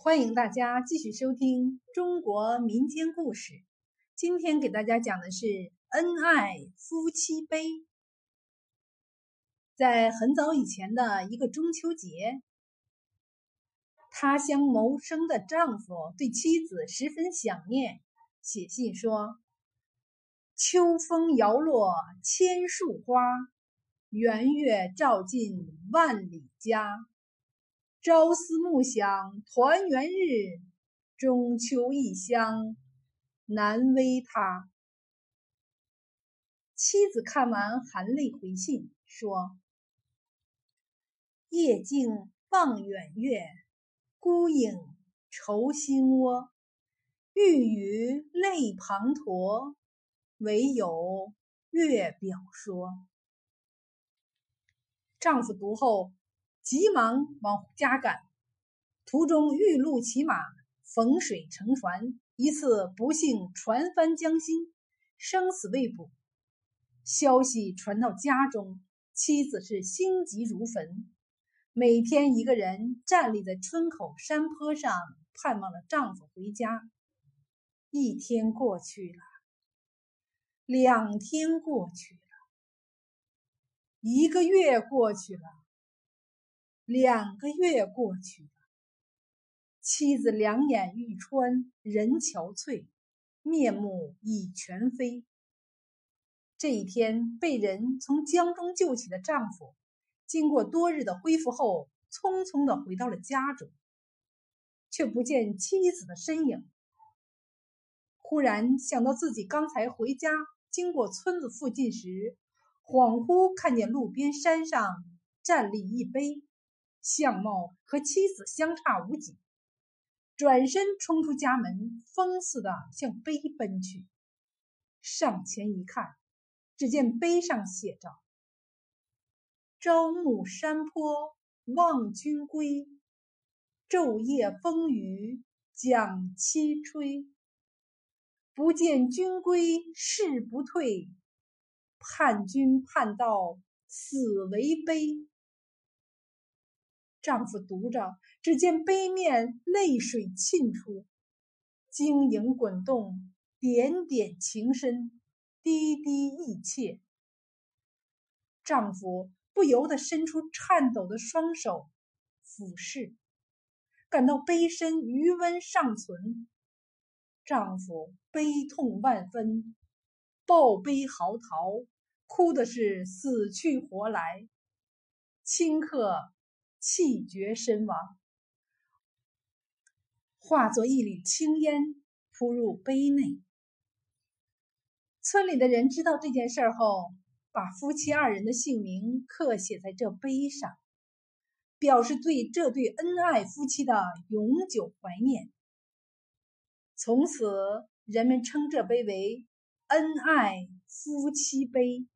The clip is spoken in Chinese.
欢迎大家继续收听中国民间故事。今天给大家讲的是恩爱夫妻悲。在很早以前的一个中秋节，他乡谋生的丈夫对妻子十分想念，写信说：“秋风摇落千树花，圆月照进万里家。”朝思暮想团圆日，中秋异乡难为他。妻子看完含泪回信说：“夜静望远月，孤影愁心窝。欲语泪滂沱，唯有月表说。”丈夫读后。急忙往家赶，途中遇路骑马，逢水乘船，一次不幸船翻江心，生死未卜。消息传到家中，妻子是心急如焚，每天一个人站立在村口山坡上，盼望着丈夫回家。一天过去了，两天过去了，一个月过去了。两个月过去了，妻子两眼欲穿人憔悴，面目已全非。这一天被人从江中救起的丈夫，经过多日的恢复后，匆匆的回到了家中，却不见妻子的身影。忽然想到自己刚才回家经过村子附近时，恍惚看见路边山上站立一碑。相貌和妻子相差无几，转身冲出家门，疯似的向碑奔去。上前一看，只见碑上写着：“朝暮山坡望君归，昼夜风雨将妻吹。不见君归誓不退，盼君盼到死为悲。”丈夫读着，只见杯面泪水沁出，晶莹滚动，点点情深，滴滴意切。丈夫不由得伸出颤抖的双手俯视，感到杯身余温尚存。丈夫悲痛万分，抱悲嚎啕，哭的是死去活来。顷刻。气绝身亡，化作一缕青烟扑入杯内。村里的人知道这件事后，把夫妻二人的姓名刻写在这碑上，表示对这对恩爱夫妻的永久怀念。从此，人们称这碑为“恩爱夫妻碑”。